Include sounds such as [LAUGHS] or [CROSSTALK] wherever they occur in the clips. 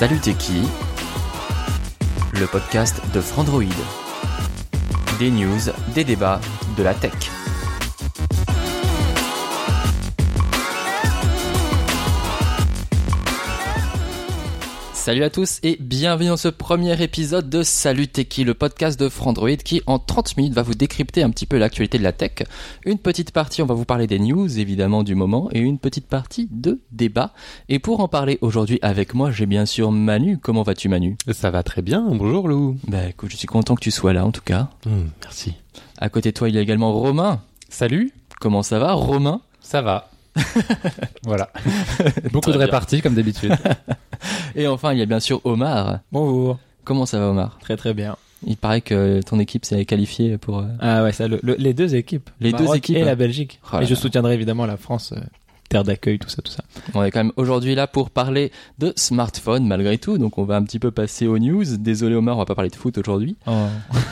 Salut t'es Le podcast de Frandroid. Des news, des débats, de la tech. Salut à tous et bienvenue dans ce premier épisode de Salut Techie, le podcast de Frandroid qui en 30 minutes va vous décrypter un petit peu l'actualité de la tech. Une petite partie, on va vous parler des news évidemment du moment et une petite partie de débat. Et pour en parler aujourd'hui avec moi, j'ai bien sûr Manu. Comment vas-tu Manu? Ça va très bien, bonjour Lou. Bah écoute, je suis content que tu sois là en tout cas. Hum, merci. À côté de toi, il y a également Romain. Salut, Comment ça va Romain? Ça va. [LAUGHS] voilà. [LAUGHS] Beaucoup de réparties comme d'habitude. [LAUGHS] Et enfin, il y a bien sûr Omar. Bonjour. Comment ça va Omar? Très très bien. Il paraît que ton équipe s'est qualifiée pour... euh, Ah ouais, ça, le- le- les deux équipes. Les deux équipes, Et la Belgique. Oh là et je soutiendrai évidemment la France, euh, terre d'accueil, tout ça, tout ça. On est quand même aujourd'hui là pour parler de smartphone malgré tout, donc on va un petit peu passer aux news. Désolé Omar, on va pas parler de foot aujourd'hui.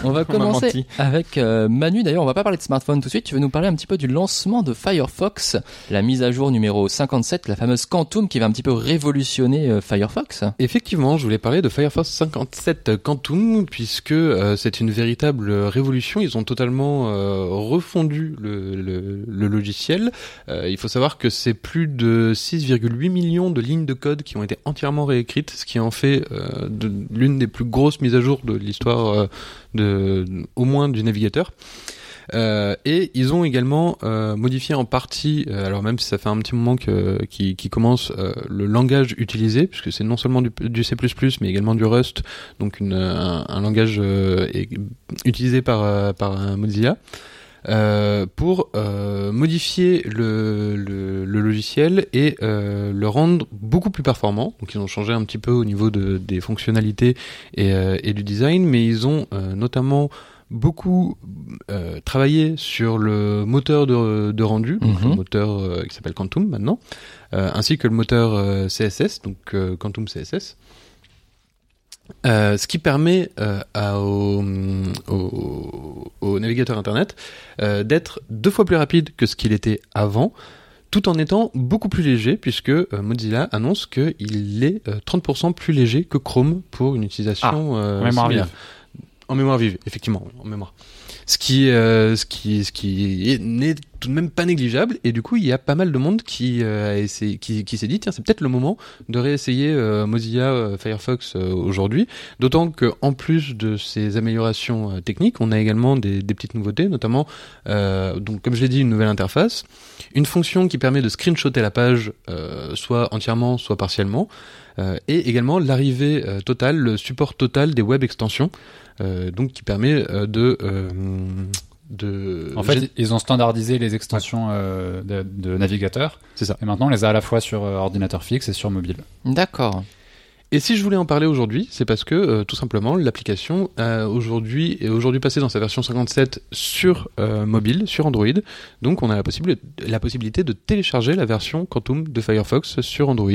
On va [LAUGHS] commencer avec euh, Manu. D'ailleurs, on va pas parler de smartphone tout de suite. Tu veux nous parler un petit peu du lancement de Firefox, la mise à jour numéro 57, la fameuse Quantum qui va un petit peu révolutionner euh, Firefox. Effectivement, je voulais parler de Firefox 57 Quantum puisque euh, c'est une véritable révolution. Ils ont totalement euh, refondu le, le- le logiciel. Euh, il faut savoir que c'est plus de 6,8 millions de lignes de code qui ont été entièrement réécrites, ce qui en fait euh, l'une des plus grosses mises à jour de l'histoire euh, au moins du navigateur. Euh, et ils ont également modifié en partie, alors même si ça fait un petit moment que qui, commence le langage utilisé, puisque c'est non seulement du, C++ mais également du Rust, donc un, un langage utilisé par par Mozilla. Euh, pour euh, modifier le, le, le logiciel et euh, le rendre beaucoup plus performant. Donc ils ont changé un petit peu au niveau de, des fonctionnalités et, euh, et du design, mais ils ont euh, notamment beaucoup euh, travaillé sur le moteur de, de rendu, donc Mhm. le moteur euh, qui s'appelle Quantum maintenant, euh, ainsi que le moteur CSS, donc euh, Quantum CSS. Euh, ce qui permet euh, à, au, au, au navigateur internet euh, d'être deux fois plus rapide que ce qu'il était avant, tout en étant beaucoup plus léger, puisque euh, Mozilla annonce qu'il est euh, 30% plus léger que Chrome pour une utilisation euh, en mémoire vive. En mémoire vive, effectivement, en mémoire. Ce qui, euh, ce qui, ce qui est- n'est tout de même pas négligeable, et du coup, il y a pas mal de monde qui, euh, a essayé- qui, qui s'est dit, tiens, c'est peut-être le moment de réessayer euh, Mozilla euh, Firefox euh, aujourd'hui. D'autant que, en plus de ces améliorations euh, techniques, on a également des, des petites nouveautés, notamment, euh, donc comme je l'ai dit, une nouvelle interface, une fonction qui permet de screenshotter la page, soit entièrement, soit partiellement, et également l'arrivée totale, le support total des web extensions, donc qui permet de de En fait, ils ont standardisé les extensions euh, de, de navigateur. C'est ça. Et maintenant, on les a à la fois sur euh, ordinateur fixe et sur mobile. D'accord. Et si je voulais en parler aujourd'hui, c'est parce que euh, tout simplement l'application aujourd'hui est aujourd'hui passée dans sa version 57 sur euh, mobile, sur Android. Donc on a la, possible, la possibilité de télécharger la version Quantum de Firefox sur Android.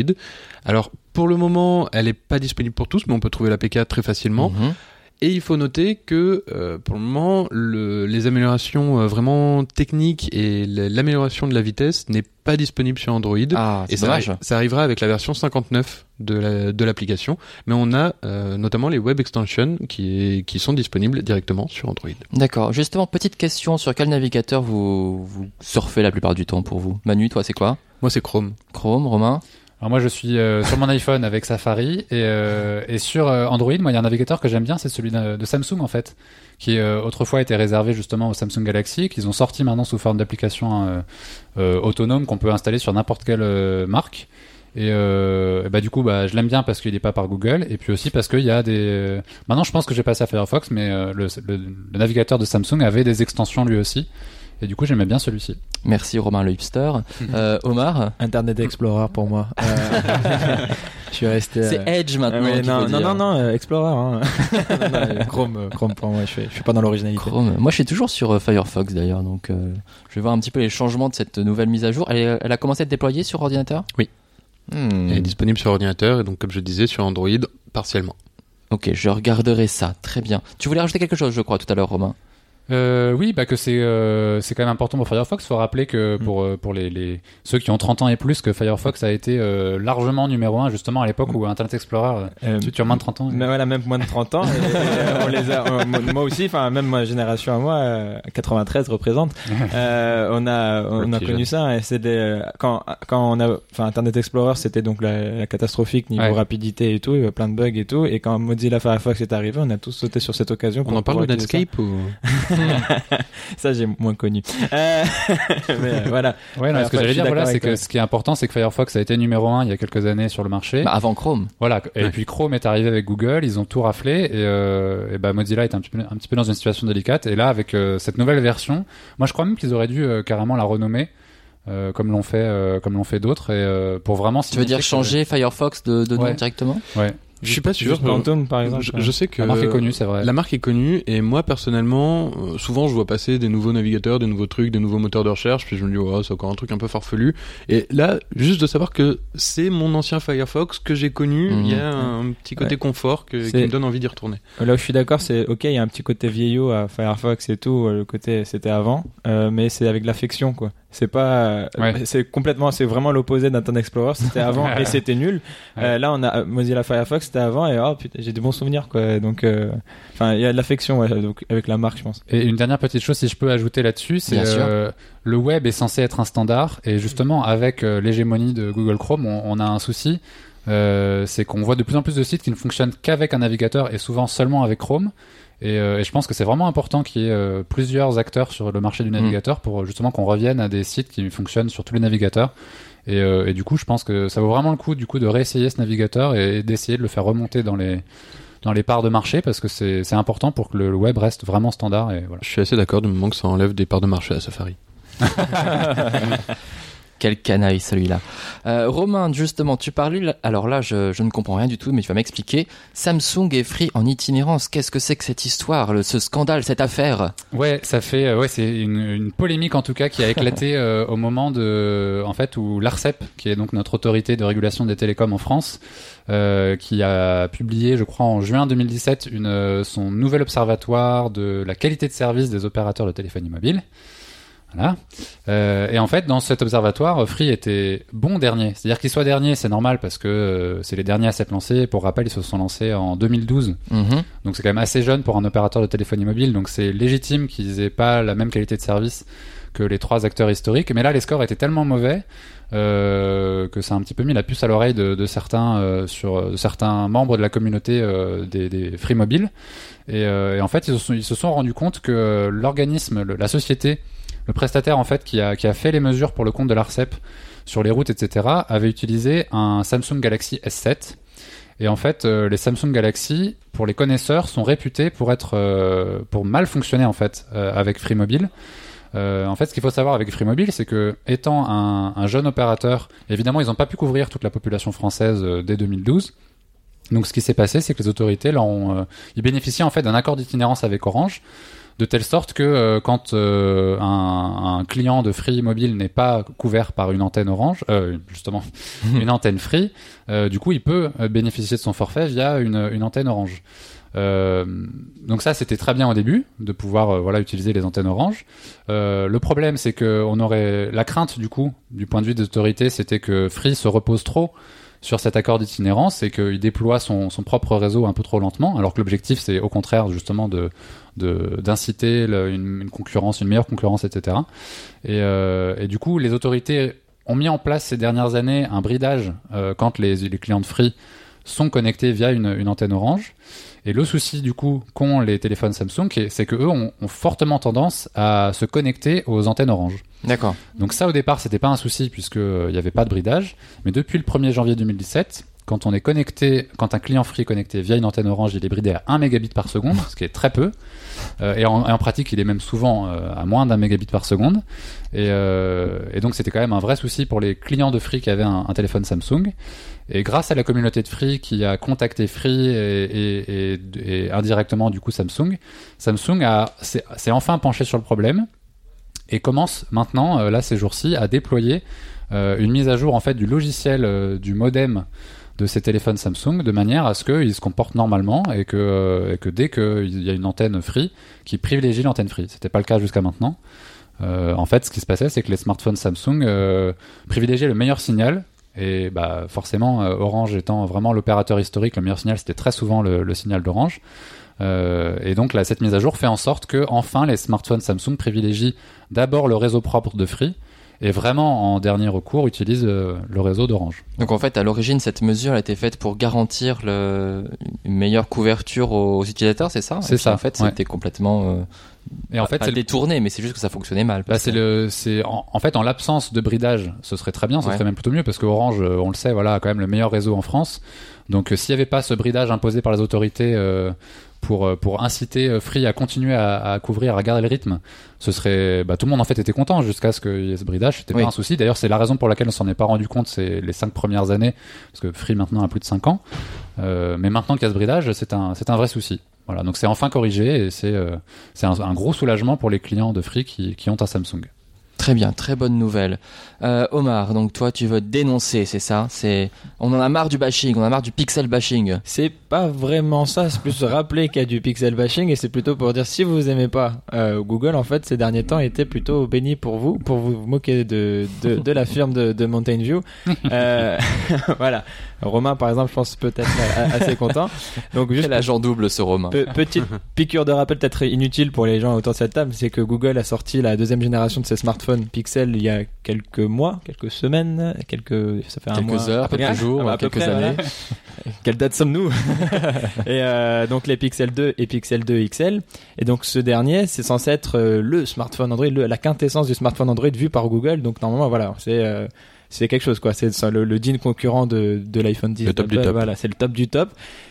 Alors pour le moment, elle n'est pas disponible pour tous, mais on peut trouver l'APK très facilement. Mhm. Et il faut noter que euh, pour le moment, le- les améliorations euh, vraiment techniques et l'amélioration de la vitesse n'est pas disponible sur Android. Ah, Et ça, ça arrivera avec la version 59 de la- de l'application, mais on a euh, notamment les web extensions qui, est- qui sont disponibles directement sur Android. D'accord. Justement, petite question, sur quel navigateur vous, vous surfez la plupart du temps pour vous? Manu, toi, c'est quoi? Moi, c'est Chrome. Chrome, Romain? Alors moi, je suis euh, sur mon iPhone avec Safari et, euh, et sur euh, Android, moi, il y a un navigateur que j'aime bien, c'est celui de, Samsung en fait, qui euh, autrefois était réservé justement au Samsung Galaxy, qu'ils ont sorti maintenant sous forme d'application euh, euh, autonome qu'on peut installer sur n'importe quelle marque. Et, euh, bah du coup, bah, je l'aime bien parce qu'il n'est pas par Google, et puis aussi parce qu'il y a des. Maintenant, je pense que j'ai passé à Firefox, mais euh, le, le- le navigateur de Samsung avait des extensions lui aussi. Et du coup, j'aimais bien celui-ci. Merci Romain le hipster. [LAUGHS] Euh, Omar, Internet Explorer pour moi. Euh, [LAUGHS] je suis resté. c'est euh, Edge ah maintenant. non, faut non, dire. non, non, Explorer. Hein. [LAUGHS] Non, non, Chrome, Chrome pour moi. Je suis, je suis pas dans l'originalité. Chrome. Moi, je suis toujours sur euh, Firefox d'ailleurs, donc euh, je vais voir un petit peu les changements de cette nouvelle mise à jour. Elle a commencé à être déployée sur ordinateur? Oui. Hmm. Elle est disponible sur ordinateur et donc comme je disais sur Android partiellement. Ok, je regarderai ça. Très bien. Tu voulais rajouter quelque chose, je crois, tout à l'heure, Romain? Euh, oui, bah que c'est euh, c'est quand même important pour Firefox. Faut rappeler que Mm. pour euh, pour les, les ceux qui ont 30 ans et plus, que Firefox a été euh, largement numéro un justement à l'époque où Internet Explorer. Euh, tu, tu as moins de 30 ans. Mais voilà, même moins de 30 ans. et, euh, on les a, euh, moi- aussi, enfin même ma génération à moi, euh, 93 représente. [LAUGHS] Euh, on a, on a connu ça. Et c'est des, quand, quand on a, enfin Internet Explorer, c'était donc la, la catastrophique niveau Ouais. rapidité et tout, il y avait plein de bugs et tout. Et quand Mozilla Firefox est arrivé, on a tous sauté sur cette occasion. On pour en parle de Netscape ou? [LAUGHS] Ça, j'ai moins connu. Euh, [LAUGHS] mais euh, voilà. Ouais, non, Ouais, ce que j'allais dire, voilà, c'est que toi. ce qui est important, c'est que Firefox a été numéro un il y a quelques années sur le marché. Bah, avant Chrome. Voilà. Et Ouais. puis Chrome est arrivé avec Google, ils ont tout raflé et, euh, et bah Mozilla est un petit peu un petit peu dans une situation délicate. Et là, avec euh, cette nouvelle version, moi je crois même qu'ils auraient dû euh, carrément la renommer. euh, comme l'ont fait, euh, comme l'ont fait d'autres, et euh, pour vraiment. Tu veux dire changer Firefox de, de nom Ouais. directement? Ouais. Je suis pas sûr. Quantum, par exemple. Je, je sais que La marque est connue, c'est vrai. La marque est connue et moi personnellement, euh, souvent je vois passer des nouveaux navigateurs, des nouveaux trucs, des nouveaux moteurs de recherche, puis je me dis oh, c'est encore un truc un peu farfelu. Et là, juste de savoir que c'est mon ancien Firefox que j'ai connu, Mhm. il y a un petit côté Ouais. confort que, qui me donne envie d'y retourner. Là où je suis d'accord, c'est ok, il y a un petit côté vieillot à Firefox et tout, euh, le côté c'était avant, euh, mais c'est avec l'affection quoi. C'est pas, euh, Ouais. c'est complètement, c'est vraiment l'opposé d'Internet Explorer. C'était avant [LAUGHS] et c'était nul. Ouais. Euh, là, on a Mozilla Firefox, c'était avant et oh putain, j'ai des bons souvenirs quoi. Donc, euh, enfin, il y a de l'affection ouais, donc, avec la marque, je pense. Et une dernière petite chose, si je peux ajouter là-dessus, c'est euh, le web est censé être un standard, et justement avec euh, l'hégémonie de Google Chrome, on, on a un souci, euh, c'est qu'on voit de plus en plus de sites qui ne fonctionnent qu'avec un navigateur et souvent seulement avec Chrome. Et, euh, et je pense que c'est vraiment important qu'il y ait euh, plusieurs acteurs sur le marché du navigateur pour justement qu'on revienne à des sites qui fonctionnent sur tous les navigateurs. Et, euh, et du coup, je pense que ça vaut vraiment le coup du coup de réessayer ce navigateur et d'essayer de le faire remonter dans les dans les parts de marché parce que c'est c'est important pour que le, le web reste vraiment standard et voilà. Je suis assez d'accord du moment que ça enlève des parts de marché à Safari. [LAUGHS] Quel canaille celui-là. Euh, Romain, justement, tu parlais, alors là je, je ne comprends rien du tout, mais tu vas m'expliquer. Samsung est free en itinérance. Qu'est-ce que c'est que cette histoire, le- ce scandale, cette affaire? Ouais, ça fait euh, ouais, c'est une, une polémique en tout cas qui a éclaté [LAUGHS] euh, au moment de en fait où l'Arcep, qui est donc notre autorité de régulation des télécoms en France, euh, qui a publié, je crois en juin 2017, une son nouvel observatoire de la qualité de service des opérateurs de téléphonie mobile. Voilà. Euh, et en fait, dans cet observatoire, Free était bon dernier. C'est-à-dire qu'il soit dernier, c'est normal parce que euh, c'est les derniers à s'être lancés. Pour rappel, ils se sont lancés en 2012. Mhm. Donc c'est quand même assez jeune pour un opérateur de téléphonie mobile, donc c'est légitime qu'ils aient pas la même qualité de service que les trois acteurs historiques. Mais là, les scores étaient tellement mauvais euh, que ça a un petit peu mis la puce à l'oreille de, de certains euh, sur de certains membres de la communauté euh, des, des free mobiles. Et, et en fait, ils se sont, ils se sont rendus compte que l'organisme, la société, le prestataire en fait qui a, qui a fait les mesures pour le compte de l'Arcep sur les routes, etc., avait utilisé un Samsung Galaxy S7. Et en fait, euh, les Samsung Galaxy, pour les connaisseurs, sont réputés pour être euh, pour mal fonctionner en fait euh, avec Free Mobile. Euh, en fait, ce qu'il faut savoir avec Free Mobile, c'est que étant un, un jeune opérateur, évidemment, ils n'ont pas pu couvrir toute la population française euh, dès 2012. Donc, ce qui s'est passé, c'est que les autorités, là, euh, ils bénéficiaient en fait d'un accord d'itinérance avec Orange, de telle sorte que euh, quand euh, un, un client de Free Mobile n'est pas couvert par une antenne Orange, euh, justement, une antenne Free, du coup, il peut bénéficier de son forfait via une, une antenne Orange. Donc ça, c'était très bien au début de pouvoir voilà utiliser les antennes Orange. Le problème, c'est que on aurait la crainte du coup, du point de vue des autorités, c'était que Free se repose trop sur cet accord d'itinérance et qu'il déploie son, son propre réseau un peu trop lentement, alors que l'objectif c'est au contraire justement de d'inciter une concurrence, une meilleure concurrence, etc. Et, euh, et du coup, les autorités ont mis en place ces dernières années un bridage euh, quand les, les clients de Free sont connectés via une, une antenne Orange. Et le souci du coup qu'ont les téléphones Samsung, c'est que eux ont, ont fortement tendance à se connecter aux antennes Orange. D'accord. Donc ça au départ c'était pas un souci puisque euh, il n'y avait pas de bridage, mais depuis le 1er janvier 2017, quand on est connecté, quand un client free est connecté via une antenne Orange, il est bridé à 1 mégabit par seconde, ce qui est très peu. Euh, et, en, et en pratique, il est même souvent euh, à moins d'un mégabit par seconde. Et, euh, et donc, c'était quand même un vrai souci pour les clients de Free qui avaient un, un téléphone Samsung. Et grâce à la communauté de Free qui a contacté Free et, indirectement du coup Samsung, Samsung s'est enfin penché sur le problème et commence maintenant, euh, là ces jours-ci, à déployer euh, une mise à jour en fait du logiciel euh, du modem de ces téléphones Samsung de manière à ce qu'ils se comportent normalement et que, que dès qu'il y a une antenne free, qui privilégie l'antenne free. C'était pas le cas jusqu'à maintenant. En fait, ce qui se passait, c'est que les smartphones Samsung privilégiaient le meilleur signal. Et bah forcément, euh, Orange étant vraiment l'opérateur historique, le meilleur signal, c'était très souvent le, signal d'Orange. Euh, et donc là, cette mise à jour fait en sorte que enfin les smartphones Samsung privilégient d'abord le réseau propre de Free et vraiment en dernier recours utilisent euh, le réseau d'Orange. Donc en fait, à l'origine, cette mesure a été faite pour garantir le... une meilleure couverture aux utilisateurs, c'est ça? C'est ça, En fait, ouais. c'était complètement euh, Et en fait, pas le- détourné, mais c'est juste que ça fonctionnait mal. Bah, parce c'est que- le, c'est en, en fait en l'absence de bridage, ce serait très bien, ce Ouais. serait même plutôt mieux parce que Orange, euh, on le sait, voilà, a quand même le meilleur réseau en France. Donc euh, s'il n'y avait pas ce bridage imposé par les autorités euh, pour euh, pour inciter euh, Free à continuer à, à couvrir, à garder le rythme, ce serait, bah, tout le monde en fait était content jusqu'à ce qu'il y ait ce bridage. C'était Oui. pas un souci. D'ailleurs, c'est la raison pour laquelle on s'en est pas rendu compte c'est les cinq premières années parce que Free maintenant a plus de cinq ans. Euh, mais maintenant qu'il y a ce bridage, c'est un c'est un vrai souci. Voilà, donc c'est enfin corrigé et c'est euh, c'est un, un gros soulagement pour les clients de Free qui, qui ont un Samsung. Très bien, très bonne nouvelle. Euh, Omar, donc toi, tu veux dénoncer, c'est ça? C'est on en a marre du bashing, on en a marre du pixel bashing. C'est pas vraiment ça, c'est plus rappeler qu'il y a du pixel bashing et c'est plutôt pour dire si vous aimez pas euh, Google, en fait, ces derniers temps était plutôt béni pour vous, pour vous moquer de, de, de la firme de, de Mountain View. [LAUGHS] Euh, [LAUGHS] voilà. Romain, par exemple, je pense peut-être assez content. Donc, juste Quel agent double ce Romain? Pe- petite [LAUGHS] piqûre de rappel peut-être inutile pour les gens autour de cette table, c'est que Google a sorti la deuxième génération de ses smartphones Pixel il y a quelques mois, quelques semaines, quelques ça fait un mois, heures, quelques près. jours, Ah à peu quelques près, années. voilà. [LAUGHS] Quelle date sommes-nous [LAUGHS] Et euh, donc les Pixel 2 et Pixel 2 XL. Et donc ce dernier, c'est censé être euh, le smartphone Android, le- la quintessence du smartphone Android vu par Google. Donc normalement voilà, c'est euh, c'est quelque chose quoi. C'est le, le digne concurrent de, de l'iPhone 10. Le top du top. Voilà, c'est le top du top.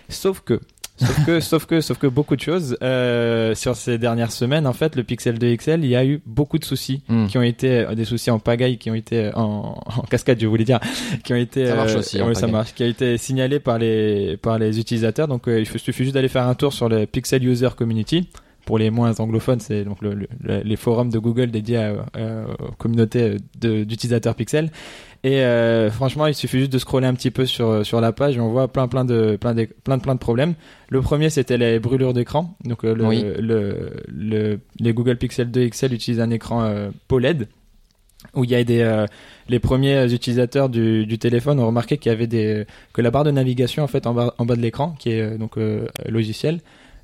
Sauf que Sauf que, sauf que, sauf que beaucoup de choses euh, sur ces dernières semaines, en fait, le Pixel 2 XL, il y a eu beaucoup de soucis Hmm. qui ont été euh, des soucis en pagaille, qui ont été euh, en, [LAUGHS] en cascade, je voulais dire, [LAUGHS] qui ont été Ça marche euh, aussi, ouais, ça marche, qui a été signalé par les par les utilisateurs. Donc, euh, il suffit juste d'aller faire un tour sur le Pixel User Community. Pour les moins anglophones, c'est donc le- le- les forums de Google dédiés à, euh, aux communautés d'utilisateurs Pixel. Et euh, franchement, il suffit juste de scroller un petit peu sur sur la page et on voit plein plein de plein de plein de plein de problèmes. Le premier, c'était les brûlures d'écran. Donc euh, le, Oui. le, le les Google Pixel 2 XL utilisent un écran euh, POLED où il y a des euh, les premiers utilisateurs du, du téléphone ont remarqué qu'il y avait des que la barre de navigation en fait en bas en bas de l'écran qui est euh, donc euh, logiciel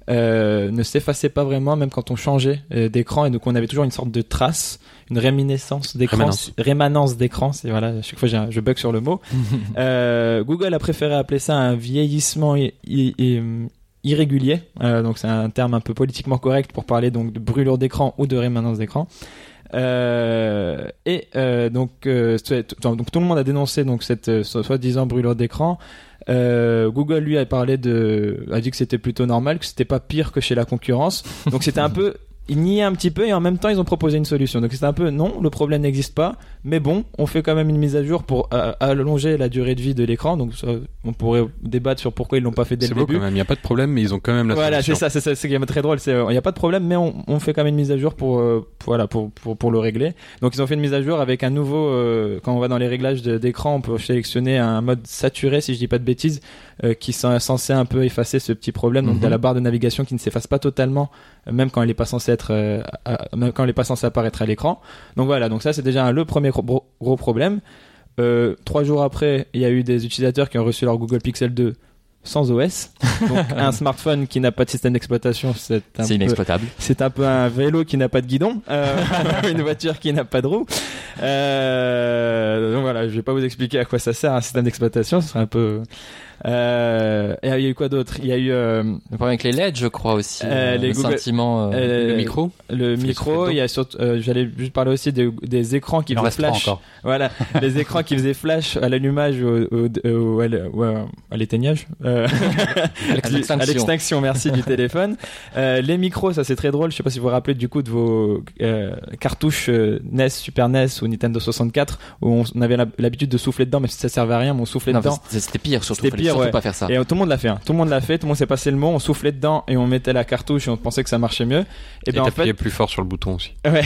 euh, ne s'effaçait pas vraiment même quand on changeait euh, d'écran. Et donc on avait toujours une sorte de trace une réminiscence d'écran. Rémanence. rémanence d'écran. C'est voilà à chaque fois un- je bug sur le mot. [LAUGHS] Euh, Google a préféré appeler ça un vieillissement irrégulier Euh, donc c'est un terme un peu politiquement correct pour parler donc de brûlure d'écran ou de rémanence d'écran euh, et euh, donc, tout le monde a dénoncé donc cette so- soi-disant brûlure d'écran. Google lui a parlé de, a dit que c'était plutôt normal, que c'était pas pire que chez la concurrence. Donc c'était un peu, ils niaient un petit peu et en même temps ils ont proposé une solution. Donc c'était un peu non, le problème n'existe pas, mais bon, on fait quand même une mise à jour pour euh, allonger la durée de vie de l'écran. Donc ça, on pourrait débattre sur pourquoi ils l'ont pas fait dès le beau début. quand même, il n'y a pas de problème, mais ils ont quand même la Voilà, c'est solution. ça, c'est ça, c'est très drôle. C'est, il n'y a pas de problème, mais on, on fait quand même une mise à jour pour, euh, voilà, pour, pour, pour le régler. Donc ils ont fait une mise à jour avec un nouveau, euh, quand on va dans les réglages de- d'écran, on peut sélectionner un mode saturé, si je dis pas de bêtises, euh, qui sont censé un peu effacer ce petit problème. Donc Mhm. dans la barre de navigation qui ne s'efface pas totalement, euh, même quand elle est pas censée être, euh, à- même quand elle est pas censée apparaître à l'écran. Donc voilà, donc ça c'est déjà un- le premier gros, gros problème. Euh, trois jours après, il y a eu des utilisateurs qui ont reçu leur Google Pixel 2 sans OS. [LAUGHS] Donc un smartphone qui n'a pas de système d'exploitation, c'est un C'est peu inexploitable. c'est un peu un vélo qui n'a pas de guidon, euh, [LAUGHS] une voiture qui n'a pas de roue. Euh, donc voilà, je vais pas vous expliquer à quoi ça sert un système d'exploitation, ce serait un peu Euh, et il y a eu quoi d'autre? Il y a eu euh, Le problème avec les LED, je crois aussi. Euh, euh, les le Google- sentiment. euh, euh, Le micro le micro. Il y a surtout, euh, j'allais juste parler aussi des, des écrans qui Il en faisaient flash. encore. Voilà, [LAUGHS] les écrans qui faisaient flash à l'allumage ou l'- ou à- l'éteignage. Euh, [LAUGHS] à l'extinction. à l'extinction, merci du téléphone. [LAUGHS] Euh, les micros, ça c'est très drôle. Je sais pas si vous vous rappelez du coup de vos euh, cartouches euh, NES, Super NES ou Nintendo 64 où on, avait l'habitude de souffler dedans, mais ça servait à rien, mais on soufflait Non, dedans. c'était pire surtout. C'était pire, surtout ouais. pas faire ça. Et euh, tout le monde l'a fait. hein. Tout le monde l'a fait. Tout le monde s'est passé le mot. On soufflait dedans et on mettait la cartouche et on pensait que ça marchait mieux. Et Et ben en fait, plus fort sur le bouton aussi. [LAUGHS] Ouais.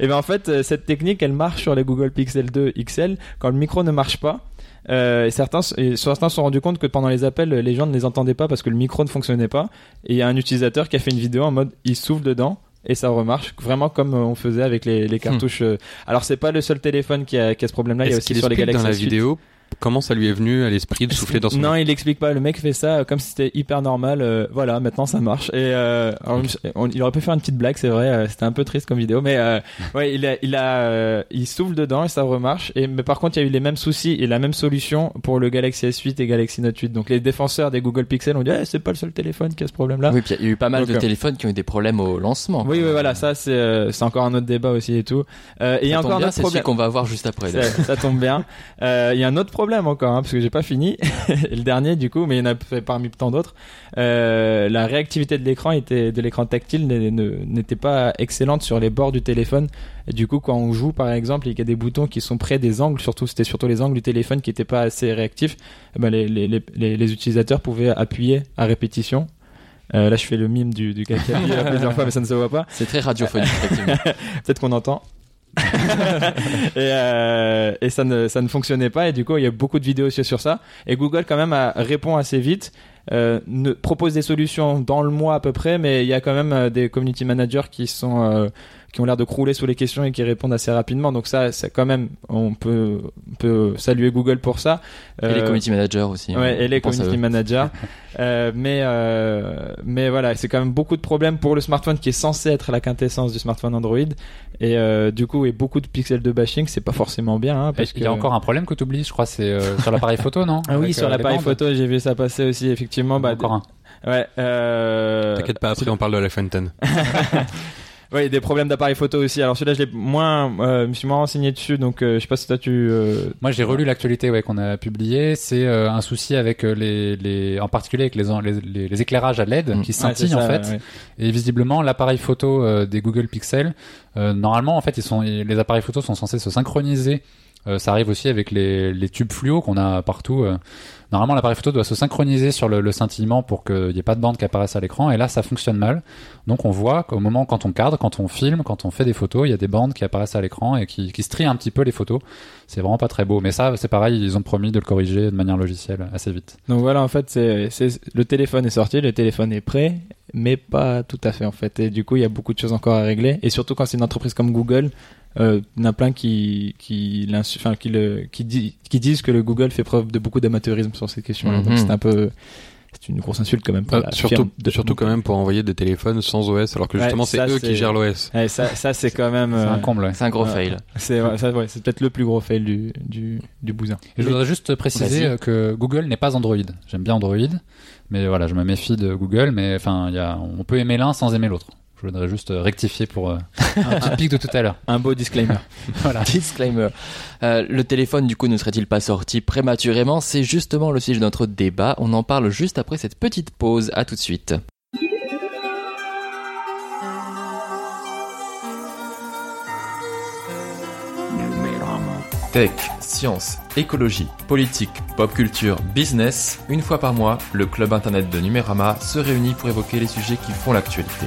et ben en fait, euh, cette technique, elle marche sur les Google Pixel 2 XL quand le micro ne marche pas. Euh, et certains, et certains se sont rendus compte que pendant les appels, les gens ne les entendaient pas parce que le micro ne fonctionnait pas. Et il y a un utilisateur qui a fait une vidéo en mode, il souffle dedans et ça remarche vraiment comme on faisait avec les, les cartouches. Alors c'est pas le seul téléphone qui a, qui a ce problème-là. Il y a Est-ce aussi qu'il sur les Galaxy dans la S8. vidéo comment ça lui est venu à l'esprit de souffler dans son Non, il explique pas. Le mec fait ça euh, comme si c'était hyper normal. euh, voilà, maintenant ça marche. Et euh, alors, on- il aurait pu faire une petite blague, c'est vrai. euh, c'était un peu triste comme vidéo, mais euh, [LAUGHS] ouais, il a, il a, euh, il souffle dedans et ça remarche. Et mais par contre, il y a eu les mêmes soucis et la même solution pour le Galaxy S8 et Galaxy Note 8. Donc les défenseurs des Google Pixel ont dit, eh, c'est pas le seul téléphone qui a ce problème-là. Oui, puis il y a eu pas mal Donc, de euh, téléphones qui ont eu des problèmes au lancement. Oui, oui, voilà, ça c'est euh, c'est encore un autre débat aussi et tout. Euh, et il y a encore un autre problème. qu'on va avoir juste après. Ça, ça tombe bien. Euh, Il y a un autre problème encore, hein, parce que j'ai pas fini. Et [LAUGHS] le dernier, du coup, mais il y en a parmi tant d'autres. Euh, la réactivité de l'écran était de l'écran tactile n'était pas excellente sur les bords du téléphone. Et du coup, quand on joue, par exemple, et qu'il y a des boutons qui sont près des angles, surtout c'était surtout les angles du téléphone qui n'étaient pas assez réactifs, eh ben, les, les, les, les, les utilisateurs pouvaient appuyer à répétition. Euh, là, je fais le mime du, du appuie [LAUGHS] plusieurs fois, mais ça ne se voit pas. C'est très radiophonique, effectivement. [LAUGHS] Peut-être qu'on entend. [LAUGHS] et euh, et ça, ne, ça ne fonctionnait pas. Et du coup, il y a beaucoup de vidéos sur, ça. Et Google, quand même, a, répond assez vite. Euh, propose des solutions dans le mois à peu près, mais il y a quand même euh, des community managers qui sont euh, qui ont l'air de crouler sous les questions et qui répondent assez rapidement. Donc ça, c'est quand même, on peut, on peut saluer Google pour ça. Et les Euh, community managers aussi. hein. Ouais, et les community managers. [LAUGHS] Euh, mais euh, mais voilà, c'est quand même beaucoup de problèmes pour le smartphone qui est censé être la quintessence du smartphone Android. Et euh, du coup, et beaucoup de Pixel 2 bashing, c'est pas forcément bien. Hein, parce Il y a encore un problème que tu oublies, je crois, c'est euh, sur l'appareil photo, non [LAUGHS] Ah oui, Avec, sur euh, l'appareil photo, j'ai vu ça passer aussi, effectivement. Bah, Encore un. Ouais. Euh... T'inquiète pas, après on parle de l'iPhone 10. [LAUGHS] Ouais, des problèmes d'appareil photo aussi. Alors celui-là, je l'ai moins, euh, je me suis moins renseigné dessus, donc euh, je sais pas si toi tu. euh, Moi, j'ai relu l'actualité ouais, qu'on a publiée. C'est euh, un souci avec euh, les, les, en particulier avec les, les, les, éclairages à LED Mm. qui ouais, scintillent en fait. ouais. Et visiblement, l'appareil photo euh, des Google Pixel, euh, normalement, en fait, ils sont, les appareils photo sont censés se synchroniser. Euh, ça arrive aussi avec les, les tubes fluo qu'on a partout. Normalement, l'appareil photo doit se synchroniser sur le, le scintillement pour qu'il n'y ait pas de bande qui apparaisse à l'écran. Et là, ça fonctionne mal. Donc, on voit qu'au moment quand on cadre, quand on filme, quand on fait des photos, il y a des bandes qui apparaissent à l'écran et qui, qui strient un petit peu les photos. C'est vraiment pas très beau. Mais ça, c'est pareil, ils ont promis de le corriger de manière logicielle assez vite. Donc voilà, en fait, c'est, c'est, le téléphone est sorti, le téléphone est prêt, mais pas tout à fait en fait. Et du coup, il y a beaucoup de choses encore à régler. Et surtout quand c'est une entreprise comme Google, euh, il y en a plein qui, qui, enfin, qui, le, qui, dit, qui disent que le Google fait preuve de beaucoup d'amateurisme sur ces questions-là. Mhm. Donc c'est un peu, c'est une grosse insulte quand même. Pour Euh, la surtout, firme de- surtout quand même pour envoyer des téléphones sans OS, alors que Ouais, justement c'est eux qui gèrent l'OS. Ouais, ça, ça c'est quand même. C'est euh, un comble. ouais. C'est un gros fail. c'est, ouais, ça, ouais, c'est peut-être le plus gros fail du, du, du bousin. Et je voudrais juste préciser euh, que Google n'est pas Android. J'aime bien Android, mais voilà, je me méfie de Google. Mais enfin, il y a, on peut aimer l'un sans aimer l'autre. Je voudrais juste euh, rectifier pour euh, [LAUGHS] un petit pic de tout à l'heure. Un beau disclaimer. [LAUGHS] [LAUGHS] Voilà. Disclaimer. Euh, le téléphone, du coup, ne serait-il pas sorti prématurément? C'est justement le sujet de notre débat. On en parle juste après cette petite pause. À tout de suite. Tech, science, écologie, politique, pop culture, business, une fois par mois, le club internet de Numérama se réunit pour évoquer les sujets qui font l'actualité.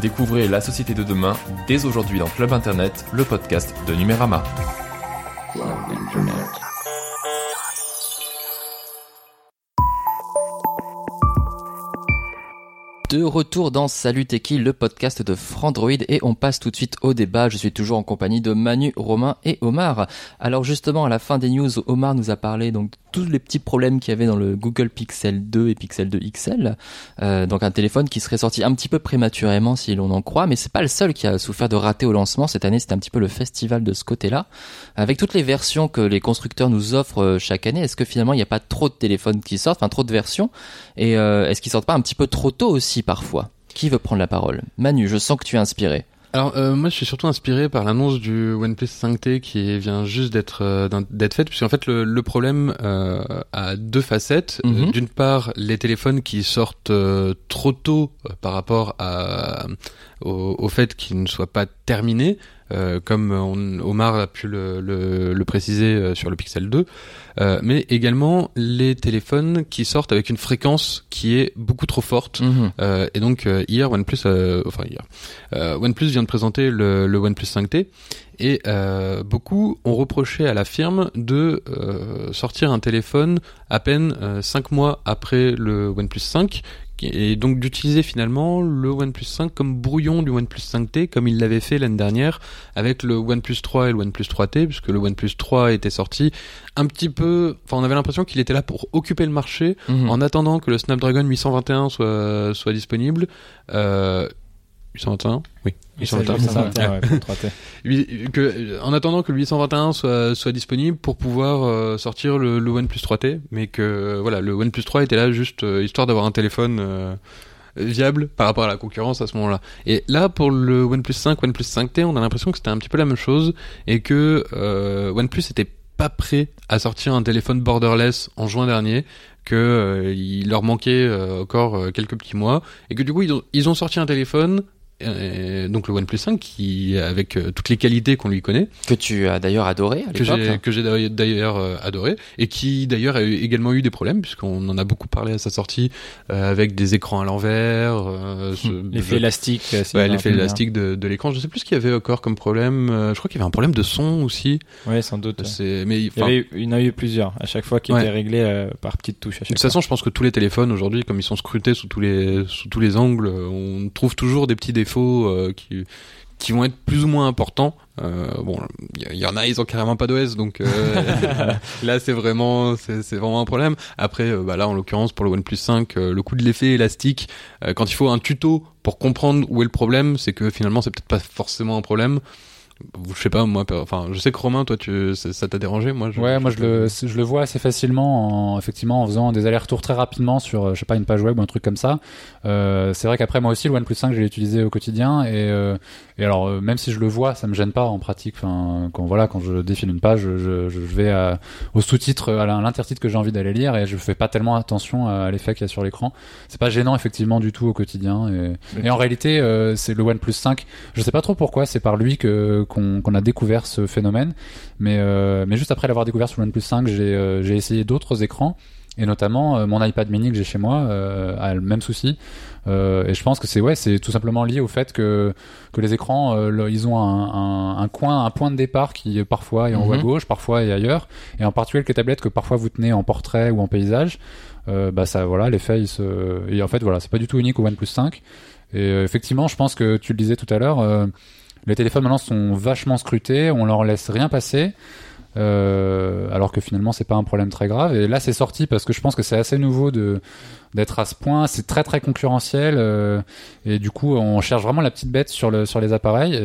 Découvrez la société de demain dès aujourd'hui dans Club Internet, le podcast de Numérama. De retour dans Salut Techie, le podcast de Frandroid et on passe tout de suite au débat. Je suis toujours en compagnie de Manu, Romain et Omar. Alors justement, à la fin des news, Omar nous a parlé donc tous les petits problèmes qu'il y avait dans le Google Pixel 2 et Pixel 2 XL. Euh, donc un téléphone qui serait sorti un petit peu prématurément si l'on en croit, mais c'est pas le seul qui a souffert de rater au lancement. Cette année, c'était un petit peu le festival de ce côté-là. Avec toutes les versions que les constructeurs nous offrent euh, chaque année, est-ce que finalement il n'y a pas trop de téléphones qui sortent, enfin trop de versions? Et euh, est-ce qu'ils sortent pas un petit peu trop tôt aussi parfois? Qui veut prendre la parole? Manu, je sens que tu es inspiré. Alors euh, moi je suis surtout inspiré par l'annonce du OnePlus 5T qui vient juste d'être euh, d'être faite puisqu'en fait le, le problème euh, a deux facettes. Mhm. Euh, D'une part les téléphones qui sortent euh, trop tôt par rapport à au, au fait qu'ils ne soient pas terminés. Euh, comme on- Omar a pu le, le, le préciser euh, sur le Pixel 2, euh, mais également les téléphones qui sortent avec une fréquence qui est beaucoup trop forte. Mhm. Euh, et donc euh, hier OnePlus, euh, enfin hier, euh, OnePlus vient de présenter le, le OnePlus 5T et euh, beaucoup ont reproché à la firme de euh, sortir un téléphone à peine 5 mois après le OnePlus 5 et donc d'utiliser finalement le OnePlus 5 comme brouillon du OnePlus 5T comme il l'avait fait l'année dernière avec le OnePlus 3 et le OnePlus 3T puisque le OnePlus 3 était sorti un petit peu enfin on avait l'impression qu'il était là pour occuper le marché Mhm. en attendant que le Snapdragon 821 soit, soit disponible, euh, 821 Oui, 821. 821, ouais, pour le 3T. [LAUGHS] Huit- que, euh, en attendant que le 821 soit, soit disponible pour pouvoir euh, sortir le, le OnePlus 3T, mais que voilà, le OnePlus 3 était là juste euh, histoire d'avoir un téléphone euh, viable par rapport à la concurrence à ce moment-là. Et là, pour le OnePlus 5, OnePlus 5T, on a l'impression que c'était un petit peu la même chose et que OnePlus était pas prêt à sortir un téléphone borderless en juin dernier, que euh, il leur manquait euh, encore euh, quelques petits mois et que du coup ils ont, ils ont sorti un téléphone euh, donc le OnePlus 5 qui avec euh, toutes les qualités qu'on lui connaît Que tu as d'ailleurs adoré à que j'ai que j'ai d'ailleurs- euh, adoré et qui d'ailleurs a eu- également eu des problèmes puisqu'on en a beaucoup parlé à sa sortie euh, avec des écrans à l'envers euh, ce- L'effet élastique. ouais, l'effet élastique de, de l'écran je sais plus ce qu'il y avait encore comme problème euh, je crois qu'il y avait un problème de son aussi Ouais, sans doute. c'est mais Il y, enfin, avait, il y en a eu plusieurs, à chaque fois qui Ouais. étaient réglés euh, par petites touches. À De toute façon, je pense que tous les téléphones aujourd'hui, comme ils sont scrutés sous tous les sous tous les angles, on trouve toujours des petits défauts euh, qui qui vont être plus ou moins importants. Euh, bon, il y, y en a, ils ont carrément pas d'OS, donc euh, [LAUGHS] là c'est vraiment c'est vraiment un problème. Après, euh, bah là en l'occurrence pour le OnePlus 5, euh, le coup de l'effet élastique, quand il faut un tuto pour comprendre où est le problème, c'est que finalement c'est peut-être pas forcément un problème. Je sais pas moi, enfin je sais que Romain, toi tu ça t'a dérangé, moi. Je, Ouais, moi je le, je le vois assez facilement en, effectivement en faisant des allers-retours très rapidement sur, euh, je sais pas, une page web ou un truc comme ça. Euh, c'est vrai qu'après moi aussi le OnePlus 5 je l'ai utilisé au quotidien et, euh, et alors euh, même si je le vois, ça me gêne pas en pratique. Enfin, quand voilà, quand je défile une page, je, je, je vais à, au sous-titre, à l'intertitre que j'ai envie d'aller lire et je fais pas tellement attention à l'effet qu'il y a sur l'écran. C'est pas gênant effectivement du tout au quotidien et, et en réalité euh, c'est le OnePlus 5. Je sais pas trop pourquoi, c'est par lui que qu'on a découvert ce phénomène. Mais, euh, mais juste après l'avoir découvert sur le OnePlus 5, j'ai essayé d'autres écrans. Et notamment euh, mon iPad mini que j'ai chez moi euh, a le même souci. Euh, et je pense que c'est ouais, c'est tout simplement lié au fait que que les écrans, euh, ils ont un, un, un coin, un point de départ qui parfois est en haut à Mhm. gauche, parfois est ailleurs. Et en particulier avec les tablettes que parfois vous tenez en portrait ou en paysage, euh, bah ça voilà, l'effet il se et en fait voilà, c'est pas du tout unique au OnePlus 5. Et effectivement, je pense que tu le disais tout à l'heure. Les téléphones maintenant sont vachement scrutés, on leur laisse rien passer. Euh, alors que finalement c'est pas un problème très grave et là c'est sorti parce que je pense que c'est assez nouveau de d'être à ce point c'est très très concurrentiel euh, et du coup on cherche vraiment la petite bête sur le sur les appareils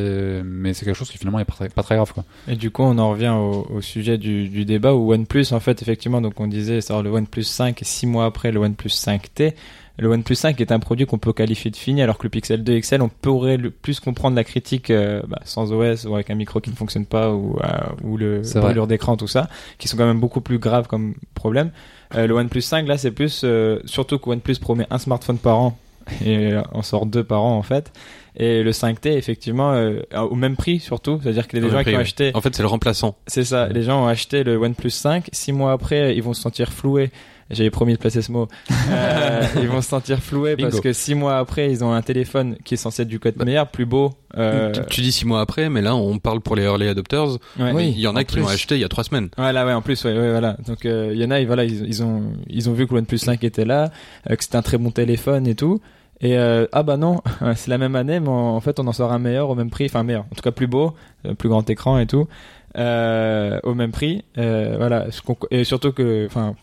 mais c'est quelque chose qui finalement est pas très, grave quoi Et du coup, on en revient au, sujet du, débat où OnePlus, en fait, effectivement, donc on disait, sort le OnePlus 5 et six mois après le OnePlus 5T. Le OnePlus 5 est un produit qu'on peut qualifier de fini, alors que le Pixel 2 XL, on pourrait le plus comprendre la critique euh, bah, sans OS ou avec un micro qui ne fonctionne pas ou, euh, ou le brûlure d'écran, tout ça, qui sont quand même beaucoup plus graves comme problème. Euh, le OnePlus 5, là, c'est plus, euh, surtout que OnePlus promet un smartphone par an [LAUGHS] et on sort deux par an en fait. Et le 5T, effectivement, euh, au même prix surtout, c'est-à-dire que les gens qui ont acheté En fait, c'est le remplaçant. c'est ça, les gens ont acheté le OnePlus 5, six mois après, ils vont se sentir floués. J'avais promis de placer ce mot. [LAUGHS] Euh, ils vont se sentir floués Bingo. parce que six mois après, ils ont un téléphone qui est censé être du code meilleur, plus beau. Euh, Tu, tu dis six mois après, mais là, on parle pour les early adopters. ouais. Oui. il y en a en qui l'ont acheté il y a trois semaines. Voilà, ouais, en plus, ouais, ouais, voilà. Donc, euh, il y en a, ils, voilà, ils, ils ont, ils ont vu que le OnePlus 5 était là, euh, que c'était un très bon téléphone et tout. Et euh, ah bah non, [LAUGHS] c'est la même année, mais en, en fait on en sort un meilleur au même prix, enfin meilleur, en tout cas plus beau, plus grand écran et tout, euh, au même prix. Euh, voilà, et surtout que, enfin,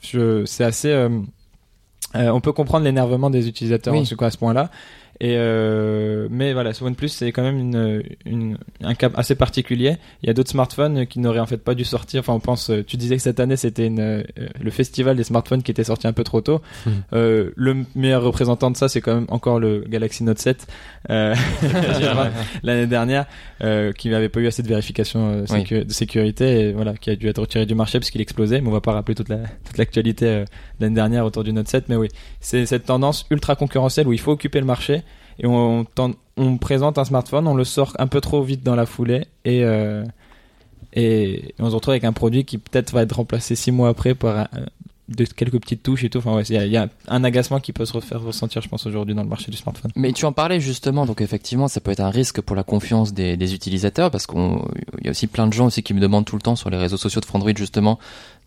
c'est assez. euh, euh, on peut comprendre l'énervement des utilisateurs Oui. en tout cas à ce point-là. Et euh, mais voilà, ce OnePlus c'est quand même une, une un cas assez particulier. Il y a d'autres smartphones qui n'auraient en fait pas dû sortir. Enfin, on pense. euh, Tu disais que cette année c'était une, euh, le festival des smartphones qui était sorti un peu trop tôt. Mhm. Euh, le meilleur représentant de ça, c'est quand même encore le Galaxy Note 7 euh, [LAUGHS] l'année dernière, euh, qui n'avait pas eu assez de vérification Oui. de sécurité, et voilà, qui a dû être retiré du marché parce qu'il explosait. Mais on va pas rappeler toute la toute l'actualité l'année dernière autour du Note 7. Mais oui, c'est cette tendance ultra concurrentielle où il faut occuper le marché et on, présente un smartphone, on le sort un peu trop vite dans la foulée et euh, et on se retrouve avec un produit qui peut-être va être remplacé six mois après par euh, quelques petites touches et tout. Enfin il y a, un agacement qui peut se refaire ressentir, je pense, aujourd'hui dans le marché du smartphone. Mais tu en parlais justement, donc effectivement, ça peut être un risque pour la confiance des, utilisateurs, parce qu'on, il y a aussi plein de gens aussi qui me demandent tout le temps sur les réseaux sociaux de Frandroid justement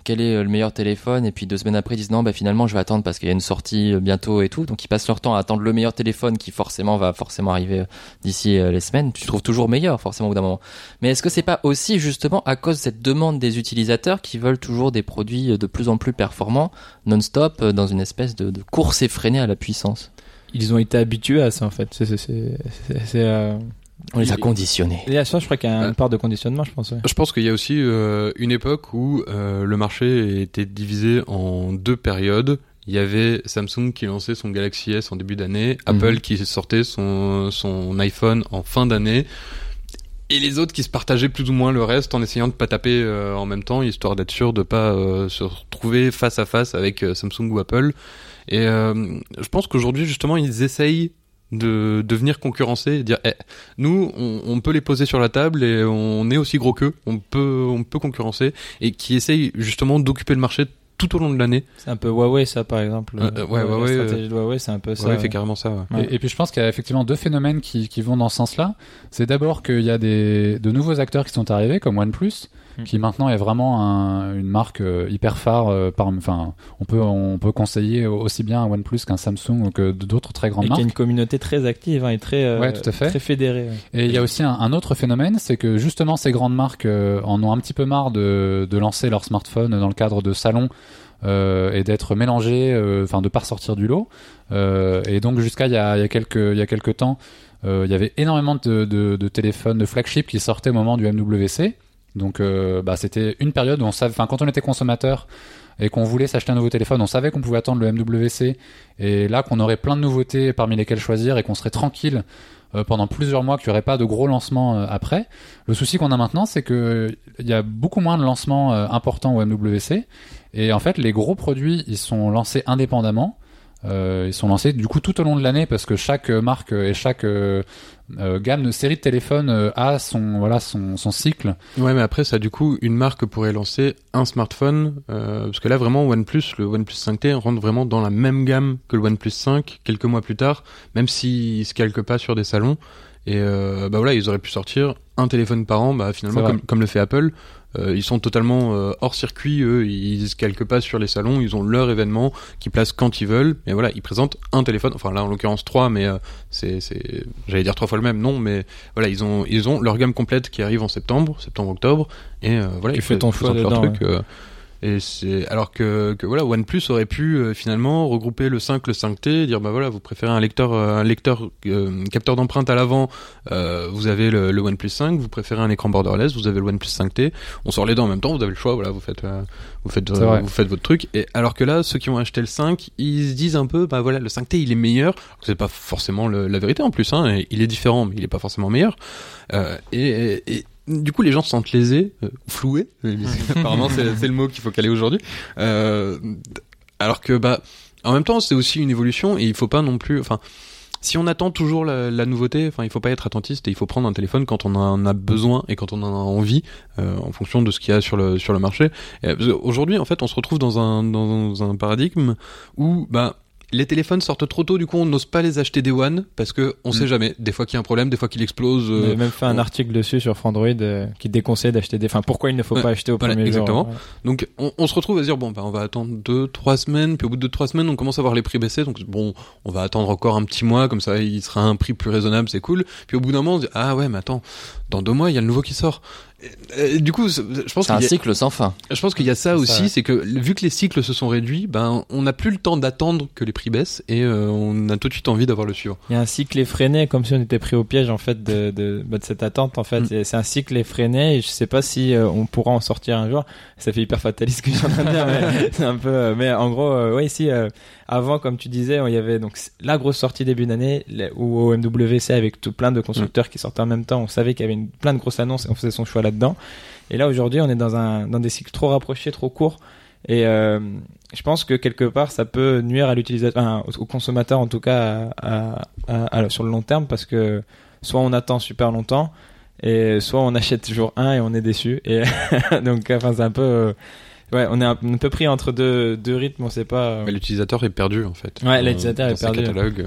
quel est euh, le meilleur téléphone, et puis deux semaines après ils disent non, bah finalement je vais attendre parce qu'il y a une sortie euh, bientôt et tout, donc ils passent leur temps à attendre le meilleur téléphone qui forcément va forcément arriver euh, d'ici les semaines. Tu trouves toujours meilleur forcément au bout d'un moment. Mais est-ce que c'est pas aussi justement à cause de cette demande des utilisateurs qui veulent toujours des produits de plus en plus performants, non-stop, dans une espèce de, de course effrénée à la puissance? Ils ont été habitués à ça en fait. C'est euh... On les a Il- conditionnés. Et à ça, je crois qu'il y a Euh, une part de conditionnement, je pense. ouais. Je pense qu'il y a aussi euh, une époque où euh, le marché était divisé en deux périodes. Il y avait Samsung qui lançait son Galaxy S en début d'année, Mhm. Apple qui sortait son, son iPhone en fin d'année, et les autres qui se partageaient plus ou moins le reste en essayant de pas taper euh, en même temps, histoire d'être sûr de pas euh, se retrouver face à face avec euh, Samsung ou Apple. Et euh, je pense qu'aujourd'hui justement ils essayent de, de venir concurrencer et dire Eh, nous on, on peut les poser sur la table et on est aussi gros qu'eux on peut on peut concurrencer et qui essayent justement d'occuper le marché tout au long de l'année C'est un peu Huawei, ça, par exemple. Euh, euh, ouais, La Huawei, stratégie de Huawei, c'est un peu ça. fait ouais. carrément ça ouais. Ouais. Et, et puis je pense qu'il y a effectivement deux phénomènes qui, qui vont dans ce sens-là. C'est d'abord qu'il y a des, de nouveaux acteurs qui sont arrivés, comme OnePlus, Mm. qui maintenant est vraiment un- une marque euh, hyper phare. euh, par, enfin, on peut, on peut conseiller aussi bien un OnePlus qu'un Samsung ou que d'autres très grandes Et qui a marques. une communauté très active hein, et très, euh, Ouais, tout à fait. très fédérée. Et il y a aussi un, un autre phénomène, c'est que justement ces grandes marques euh, en ont un petit peu marre de, de lancer leur smartphone dans le cadre de salons euh, et d'être mélangées, euh, enfin de pas ressortir du lot. Euh, et donc jusqu'à il y a, il y a quelques il y a quelques temps, euh, il y avait énormément de, de, de téléphones de flagship qui sortaient au moment du MWC. Donc euh, bah, c'était une période où on savait, enfin quand on était consommateur et qu'on voulait s'acheter un nouveau téléphone, on savait qu'on pouvait attendre le MWC et là qu'on aurait plein de nouveautés parmi lesquelles choisir et qu'on serait tranquille euh, pendant plusieurs mois, qu'il n'y aurait pas de gros lancements euh, après. Le souci qu'on a maintenant, c'est que il y a beaucoup moins de lancements importants au MWC et en fait les gros produits ils sont lancés indépendamment. Euh, ils sont lancés du coup tout au long de l'année parce que chaque euh, marque et chaque euh, euh, gamme de série de téléphones euh, a son voilà son, son cycle Ouais, mais après, ça, du coup, une marque pourrait lancer un smartphone, euh, parce que là, vraiment, OnePlus, le OnePlus 5T rentre vraiment dans la même gamme que le OnePlus 5 quelques mois plus tard, même s'il se calque pas sur des salons. Et euh, bah voilà, ils auraient pu sortir un téléphone par an, bah finalement, comme le fait Apple. Euh, ils sont totalement euh, hors circuit, eux, ils se calquent pas sur les salons, ils ont leur événement qu'ils placent quand ils veulent. Mais voilà, ils présentent un téléphone, enfin là en l'occurrence trois, mais euh, c'est, c'est, j'allais dire trois fois le même, non, mais voilà, ils ont, ils ont leur gamme complète qui arrive en septembre, septembre-octobre, et euh, voilà, ils présentent leur dedans, truc. euh, et c'est alors que, que voilà OnePlus aurait pu euh, finalement regrouper le 5 le 5T et dire bah voilà vous préférez un lecteur euh, un lecteur euh, capteur d'empreinte à l'avant euh, vous avez le, le OnePlus 5 vous préférez un écran borderless vous avez le OnePlus 5T on sort les deux en même temps vous avez le choix voilà vous faites vous faites vous faites votre truc. Et alors que là ceux qui ont acheté le 5 ils se disent un peu bah voilà le 5T il est meilleur. C'est pas forcément le- la vérité en plus hein il est différent mais il est pas forcément meilleur. Et du coup, les gens se sentent lésés, euh, floués. [LAUGHS] [LAUGHS] Apparemment, c'est le mot qu'il faut caler aujourd'hui. Euh, alors que, bah, en même temps, c'est aussi une évolution et il faut pas non plus. Enfin, si on attend toujours la, la nouveauté, enfin, il faut pas être attentiste et il faut prendre un téléphone quand on en a besoin et quand on en a envie, euh, en fonction de ce qu'il y a sur le sur le marché. Aujourd'hui, en fait, on se retrouve dans un dans un paradigme où, bah, les téléphones sortent trop tôt, du coup on n'ose pas les acheter des one parce que on Mm. sait jamais. Des fois qu'il y a un problème, des fois qu'il explose. On euh, avait même fait un on- article dessus sur Frandroid euh, qui déconseille d'acheter des. Enfin, pourquoi il ne faut Ouais, pas acheter au voilà, premier exactement. jour. Donc on, on se retrouve à se dire bon bah on va attendre deux trois semaines puis au bout de deux trois semaines on commence à voir les prix baisser donc bon on va attendre encore un petit mois comme ça il sera un prix plus raisonnable c'est cool puis au bout d'un moment on se dit ah ouais mais attends dans deux mois il y a le nouveau qui sort Et- et du coup c'est- je pense C'est un a- cycle sans fin. je pense qu'il y a ça C'est aussi ouais. c'est que vu que les cycles se sont réduits ben on n'a plus le temps d'attendre que les prix baissent et euh, on a tout de suite envie d'avoir le suivant Il y a un cycle effréné, comme si on était pris au piège en fait de, de, bah, de cette attente. En fait, Mm. C'est un cycle effréné. Et je sais pas si euh, on pourra en sortir un jour. Ça fait hyper fataliste ce que je suis en train de dire, mais [LAUGHS] c'est un peu. euh, mais en gros, euh, ouais, euh, avant, comme tu disais, il y avait donc la grosse sortie début d'année où au MWC avec tout plein de constructeurs qui sortaient en même temps. On savait qu'il y avait une, plein de grosses annonces et on faisait son choix là-dedans. Et là aujourd'hui, on est dans un dans des cycles trop rapprochés, trop courts. Et euh, je pense que quelque part, ça peut nuire à l'utilisateur, enfin, au, consommateur en tout cas, à, à- à- sur le long terme, parce que soit on attend super longtemps, et soit on achète jour 1 et on est déçu. Et [LAUGHS] donc, enfin, c'est un peu, euh, ouais, on est un, un peu pris entre deux, deux rythmes, on sait pas. euh, l'utilisateur est perdu en fait. Ouais, l'utilisateur est perdu.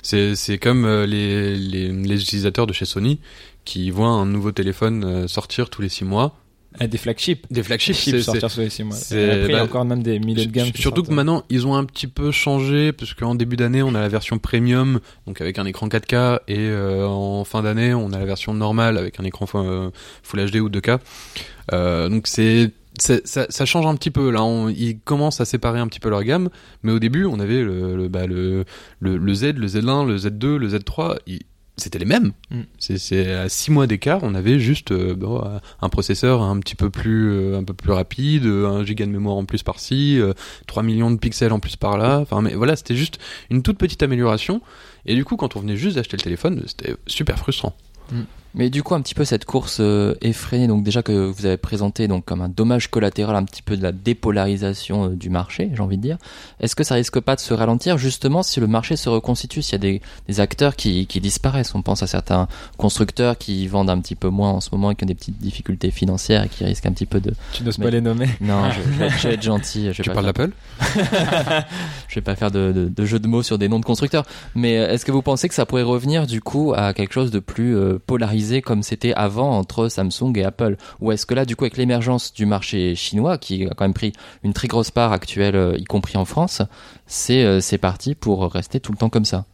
C'est c'est comme les, les les utilisateurs de chez Sony qui voient un nouveau téléphone euh, sortir tous les six mois. euh, des flagships. Des flagships, c'est- sortir sur les six mois. c'est- Et Après, il y a bah, encore même des milliers de gammes. qui Surtout que sortent. maintenant, ils ont un petit peu changé, parce qu'en début d'année, on a la version premium, donc avec un écran 4K, et euh, en fin d'année, on a la version normale avec un écran euh, Full HD ou 2K. Euh, donc c'est c'est- ça, ça change un petit peu là. On, ils commencent à séparer un petit peu leur gamme, mais au début, on avait le le, bah, le, le, le Z, le Z1, le Z2, le Z3. ils- c'était les mêmes. Mm. C'est- à 6 mois d'écart, on avait juste euh, bon, euh, un processeur un petit peu plus euh, un peu plus rapide, un giga de mémoire en plus par-ci, euh, 3 millions de pixels en plus par-là. Enfin mais voilà, c'était juste une toute petite amélioration et du coup quand on venait juste d'acheter le téléphone, c'était super frustrant. Mais du coup, un petit peu cette course euh, effrénée, donc déjà que vous avez présenté donc comme un dommage collatéral, un petit peu de la dépolarisation euh, du marché, j'ai envie de dire. Est-ce que ça risque pas de se ralentir justement si le marché se reconstitue, s'il y a des, des acteurs qui, qui disparaissent? On pense à certains constructeurs qui vendent un petit peu moins en ce moment et qui ont des petites difficultés financières et qui risquent un petit peu de. Tu n'oses Mais- pas les nommer. Non, je, je vais, je vais être [LAUGHS] gentil. Je vais Tu pas parles faire- d'Apple? [LAUGHS] Je vais pas faire de, de, de jeu de mots sur des noms de constructeurs, mais euh, est-ce que vous pensez que ça pourrait revenir du coup à quelque chose de plus euh, polarisé comme c'était avant entre Samsung et Apple. Ou est-ce que là, du coup, avec l'émergence du marché chinois, qui a quand même pris une très grosse part actuelle, euh, y compris en France, c'est euh, c'est parti pour rester tout le temps comme ça?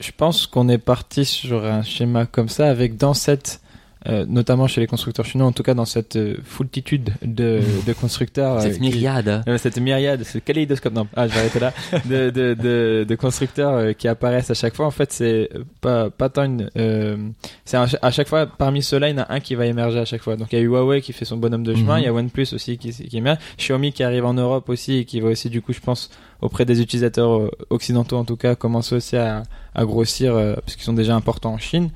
Je pense qu'on est parti sur un schéma comme ça, avec dans cette, euh, notamment chez les constructeurs chinois, en tout cas dans cette euh, foultitude de, de [LAUGHS] constructeurs. euh, Cette qui- myriade. Euh, cette myriade, ce kaléidoscope, non, ah, je vais arrêter là, [LAUGHS] de, de, de, de constructeurs euh, qui apparaissent à chaque fois. En fait, c'est pas, pas tant une, euh, c'est à chaque fois, parmi ceux-là, il y en a un qui va émerger à chaque fois. Donc, il y a eu Huawei qui fait son bonhomme de chemin, Mhm. il y a OnePlus aussi qui, qui émerge, Xiaomi qui arrive en Europe aussi et qui va aussi, du coup, je pense, auprès des utilisateurs euh, occidentaux en tout cas, commencer aussi à, à grossir, euh, parce qu'ils sont déjà importants en Chine.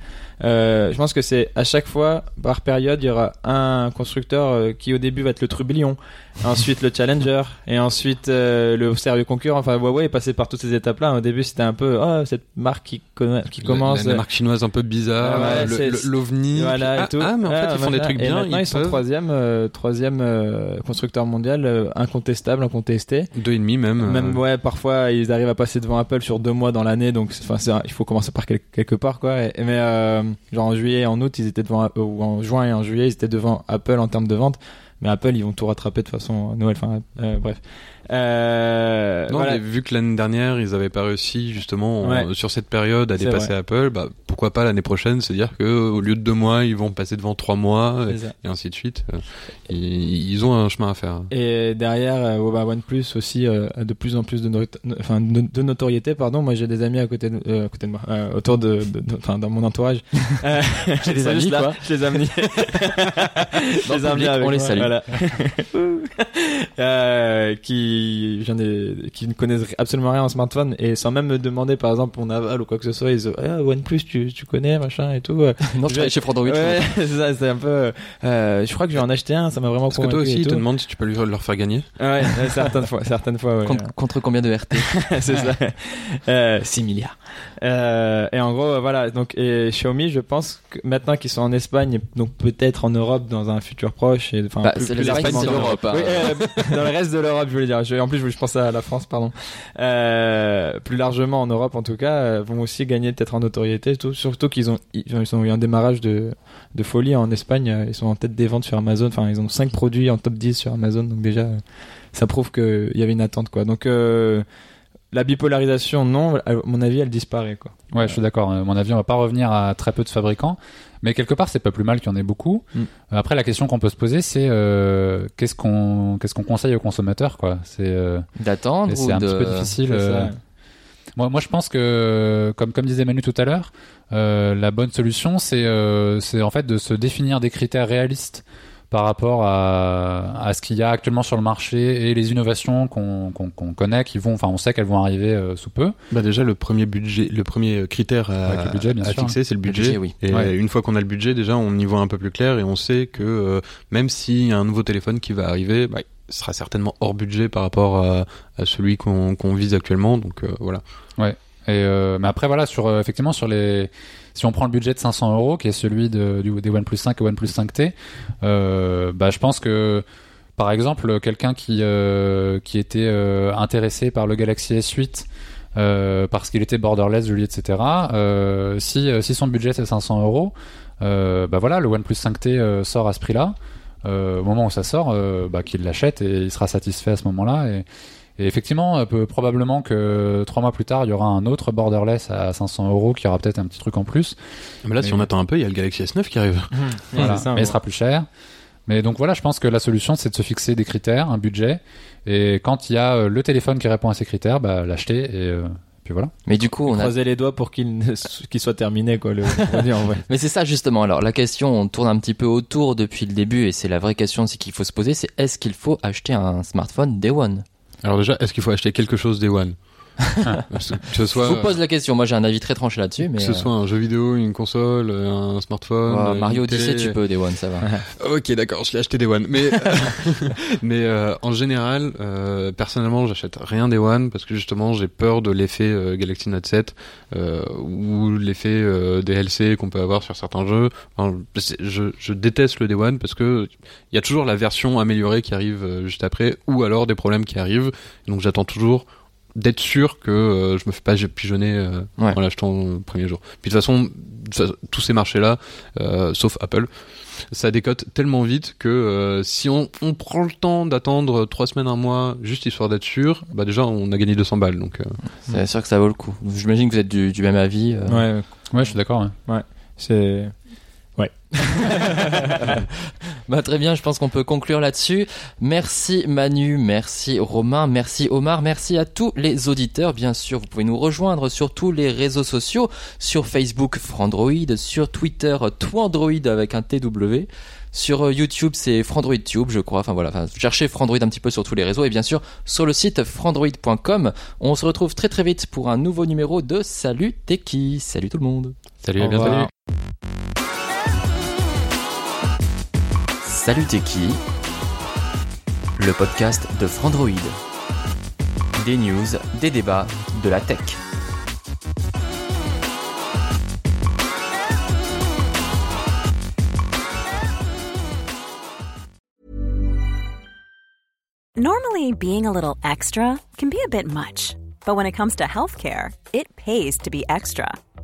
Euh, je pense que c'est à chaque fois, par période, il y aura un constructeur qui au début va être le trublion, ensuite le challenger, et ensuite le sérieux concurrent. Enfin, Huawei est passé par toutes ces étapes-là. Au début, c'était un peu oh, cette marque qui, conna- qui commence. la, marque chinoise un peu bizarre, Ah ouais, l'ovni. Voilà, ah, et tout. ah, mais en Ah, fait ils font des trucs Et bien. maintenant, ils, sont peuvent- troisième, euh, troisième euh, constructeur mondial, euh, incontestable, incontesté. deux et demi même. Même ouais, parfois ils arrivent à passer devant Apple sur deux mois dans l'année, donc enfin il faut commencer par quel- quelque part quoi. Mais euh, genre en juillet, et en août, ils étaient devant euh, ou en juin et en juillet, ils étaient devant Apple en termes de vente. Mais Apple, ils vont tout rattraper de façon Noël. Enfin euh, bref. Euh, Non, voilà. mais vu que l'année dernière, ils avaient pas réussi justement en- sur cette période à dépasser Apple, bah pourquoi pas l'année prochaine se dire que au lieu de deux mois, ils vont passer devant trois mois et ainsi de suite. Euh, Ils, ont un chemin à faire. Et derrière, euh, bah, OnePlus aussi euh, a de plus en plus de, no- notoriété. Pardon, moi j'ai des amis à côté de, euh, à côté de moi, autour de, enfin dans mon entourage. [LAUGHS] J'ai des amis, quoi. Je les ai amenés. je les ai amenés public, avec on les salue. voilà. [LAUGHS] [LAUGHS] euh, qui, ne connaissent absolument rien en smartphone et sans même me demander par exemple mon aval ou quoi que ce soit, ils disent ah, OnePlus tu, tu connais machin et tout. [LAUGHS] Non, je travaille chez Frandroid. Ouais, c'est [LAUGHS] ça, c'est un peu. euh, je crois que je vais en acheter un, ça m'a vraiment Parce que toi aussi, ils te demandent si tu peux lui- leur faire gagner. Ouais, certaines fois, [LAUGHS] certaines fois, ouais. Contre, contre combien de RT c'est ça. Euh, 6 milliards. Euh, et en gros, euh, voilà. Donc, et Xiaomi, je pense que maintenant qu'ils sont en Espagne, donc peut-être en Europe dans un futur proche. Et, enfin, Bah, l'Espagne, c'est l'Europe. hein. Oui, euh, dans le reste de l'Europe, je voulais dire. Je- en plus, je, pensais à la France, pardon. Euh, plus largement en Europe, en tout cas, euh, vont aussi gagner peut-être en notoriété. Tout, surtout qu'ils ont, ils, ont eu un démarrage de, folie en Espagne. euh, Ils sont en tête des ventes sur Amazon. Enfin, ils ont 5 produits en top 10 sur Amazon. Donc déjà, ça prouve qu'il y avait une attente. Donc, la bipolarisation, non. À mon avis, elle disparaît, quoi. Ouais, je suis d'accord. À mon avis, on va pas revenir à très peu de fabricants, mais quelque part, c'est pas plus mal qu'il y en ait beaucoup. Mm. Euh, Après, la question qu'on peut se poser, c'est euh, qu'est-ce qu'on qu'est-ce qu'on conseille aux consommateurs, quoi? C'est euh, D'attendre c'est un de... petit peu difficile. Moi, moi, je pense que, comme, comme disait Manu tout à l'heure, la bonne solution, c'est, c'est en fait de se définir des critères réalistes par rapport à, à ce qu'il y a actuellement sur le marché et les innovations qu'on, qu'on, qu'on connaît, qui vont, enfin, on sait qu'elles vont arriver euh, sous peu. Bah déjà le premier budget, le premier critère à, Avec le budget, bien à sûr. fixer, c'est le Le budget. budget, oui. Et Ouais. une fois qu'on a le budget, déjà on y voit un peu plus clair et on sait que euh, même s'il y a un nouveau téléphone qui va arriver, bah, il sera certainement hors budget par rapport à, à celui qu'on qu'on vise actuellement. Donc euh, voilà. Et, euh, mais après, voilà, sur, euh, effectivement, sur les, si on prend le budget de 500 euros, qui est celui du, des OnePlus 5 et OnePlus 5T, euh, bah, je pense que, par exemple, quelqu'un qui, euh, qui était euh, intéressé par le Galaxy S8, euh, parce qu'il était borderless, joli, etc. Si, si son budget c'est 500 euros, bah voilà, le OnePlus 5T euh, sort à ce prix-là. Au moment où ça sort, bah, qu'il l'achète et il sera satisfait à ce moment-là. Et effectivement, euh, peu- probablement que trois mois plus tard, il y aura un autre borderless à 500 euros qui aura peut-être un petit truc en plus. Mais là, si on attend un peu, il y a le Galaxy S9 qui arrive. Voilà. Ça, mais ouais. il sera plus cher. Mais donc voilà, je pense que la solution, c'est de se fixer des critères, un budget. Et quand il y a euh, le téléphone qui répond à ces critères, bah, l'acheter et euh, puis voilà. Mais du coup, on a Croiser les doigts pour qu'il ne- qu'il soit terminé, quoi. Le, on va dire, ouais. [LAUGHS] Mais c'est ça justement. Alors la question, on tourne un petit peu autour depuis le début et c'est la vraie question c'est qu'il faut se poser, c'est est-ce qu'il faut acheter un smartphone Day One? Alors déjà, est-ce qu'il faut acheter quelque chose Day One? Que ce Je vous pose la question. Moi j'ai un avis très tranché là-dessus, mais que ce soit un jeu vidéo, une console, un smartphone, euh, une Mario. Odyssey, tu peux Day One, ça va. [LAUGHS] Ok, d'accord, je l'ai acheté Day One. Mais, [LAUGHS] mais euh, en général, euh, personnellement, j'achète rien Day One parce que justement, j'ai peur de l'effet euh, Galaxy Note 7 euh, ou l'effet euh, DLC qu'on peut avoir sur certains jeux. Enfin, je, je déteste le Day One parce que il y a toujours la version améliorée qui arrive euh, juste après ou alors des problèmes qui arrivent. Donc j'attends toujours d'être sûr que euh, je me fais pas pigeonner euh, Ouais. en l'achetant le premier jour. Puis de toute façon, tous ces marchés-là, euh, sauf Apple, ça décote tellement vite que euh, si on, on prend le temps d'attendre trois semaines, un mois, juste histoire d'être sûr, bah déjà on a gagné 200 balles. Donc euh, C'est sûr que ça vaut le coup. J'imagine que vous êtes du, du même avis. euh. Ouais, Ouais, je suis d'accord. ouais. c'est. [LAUGHS] Bah très bien, je pense qu'on peut conclure là-dessus. Merci Manu, merci Romain, merci Omar, merci à tous les auditeurs. Bien sûr, vous pouvez nous rejoindre sur tous les réseaux sociaux, sur Facebook Frandroid, sur Twitter Twandroid avec un TW. Sur YouTube, c'est Frandroid Tube, je crois. Enfin voilà, enfin, cherchez Frandroid un petit peu sur tous les réseaux et bien sûr sur le site frandroid.com. On se retrouve très très vite pour un nouveau numéro de Salut Teki. Salut tout le monde. salut, Au à bientôt. Salut qui? Le podcast de Frandroid. Des news, des débats, de la tech. Normally, being a little extra can be a bit much, but when it comes to healthcare, it pays to be extra.